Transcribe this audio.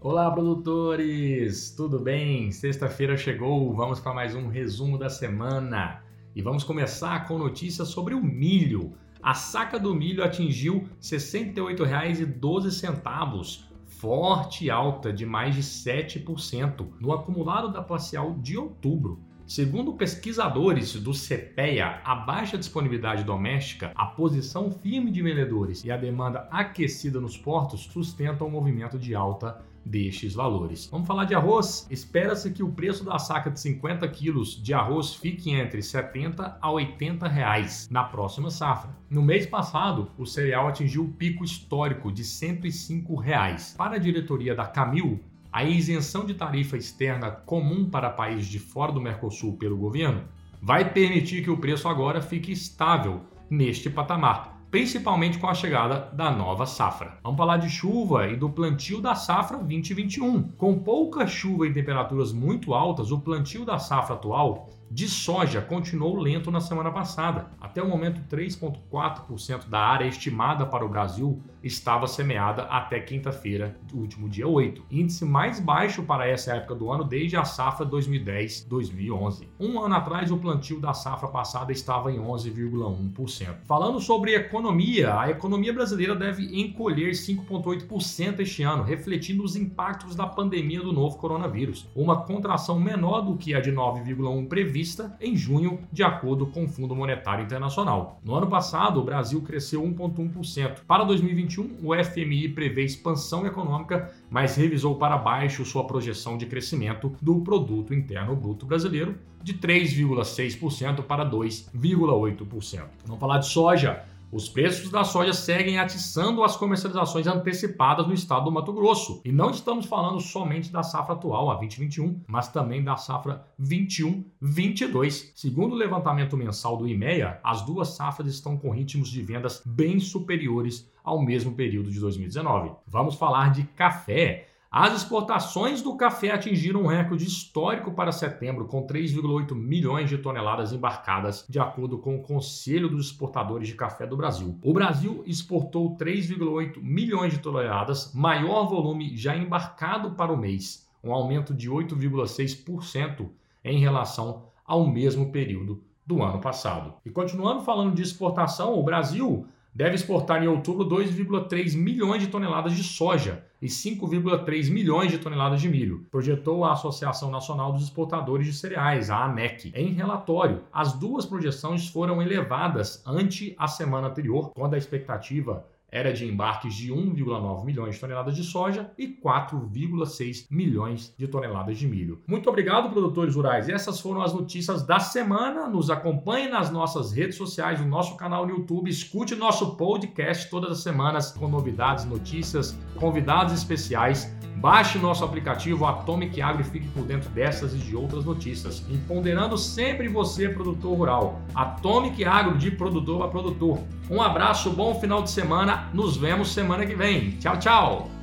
Olá, produtores! Tudo bem? Sexta-feira chegou, vamos para mais um resumo da semana. E vamos começar com notícias sobre o milho. A saca do milho atingiu R$ 68,12, forte alta de mais de 7% no acumulado da parcial de outubro. Segundo pesquisadores do CPEA, a baixa disponibilidade doméstica, a posição firme de vendedores e a demanda aquecida nos portos sustentam o movimento de alta destes valores. Vamos falar de arroz? Espera-se que o preço da saca de 50 quilos de arroz fique entre 70 a 80 reais na próxima safra. No mês passado, o cereal atingiu o pico histórico de 105 reais. Para a diretoria da Camil, a isenção de tarifa externa comum para países de fora do Mercosul pelo governo vai permitir que o preço agora fique estável neste patamar, principalmente com a chegada da nova safra. Vamos falar de chuva e do plantio da safra 2021. Com pouca chuva e temperaturas muito altas, o plantio da safra atual de soja continuou lento na semana passada. Até o momento, 3,4% da área estimada para o Brasil estava semeada até quinta-feira, último dia 8. Índice mais baixo para essa época do ano desde a safra 2010-2011. Um ano atrás, o plantio da safra passada estava em 11,1%. Falando sobre economia, a economia brasileira deve encolher 5,8% este ano, refletindo os impactos da pandemia do novo coronavírus. Uma contração menor do que a de 9,1% prevista prevista em junho, de acordo com o Fundo Monetário Internacional. No ano passado, o Brasil cresceu 1,1%. Para 2021, o FMI prevê expansão econômica, mas revisou para baixo sua projeção de crescimento do produto interno bruto brasileiro de 3,6% para 2,8%. Vamos falar de soja. Os preços da soja seguem atiçando as comercializações antecipadas no estado do Mato Grosso. E não estamos falando somente da safra atual, a 2021, mas também da safra 21-22. Segundo o levantamento mensal do IMEA, as duas safras estão com ritmos de vendas bem superiores ao mesmo período de 2019. Vamos falar de café. As exportações do café atingiram um recorde histórico para setembro, com 3,8 milhões de toneladas embarcadas, de acordo com o Conselho dos Exportadores de Café do Brasil. O Brasil exportou 3,8 milhões de toneladas, maior volume já embarcado para o mês, um aumento de 8,6% em relação ao mesmo período do ano passado. E continuando falando de exportação, o Brasil deve exportar em outubro 2,3 milhões de toneladas de soja e 5,3 milhões de toneladas de milho, projetou a Associação Nacional dos Exportadores de Cereais, a ANEC. Em relatório, as duas projeções foram elevadas ante a semana anterior, quando a expectativa era de embarques de 1,9 milhões de toneladas de soja e 4,6 milhões de toneladas de milho. Muito obrigado, produtores rurais. Essas foram as notícias da semana. Nos acompanhe nas nossas redes sociais, no nosso canal no YouTube, escute nosso podcast todas as semanas com novidades, notícias, convidados especiais. Baixe nosso aplicativo Atomic Agro e fique por dentro dessas e de outras notícias. Empoderando sempre você, produtor rural. Atomic Agro, de produtor a produtor. Um abraço, bom final de semana. Nos vemos semana que vem. Tchau, tchau.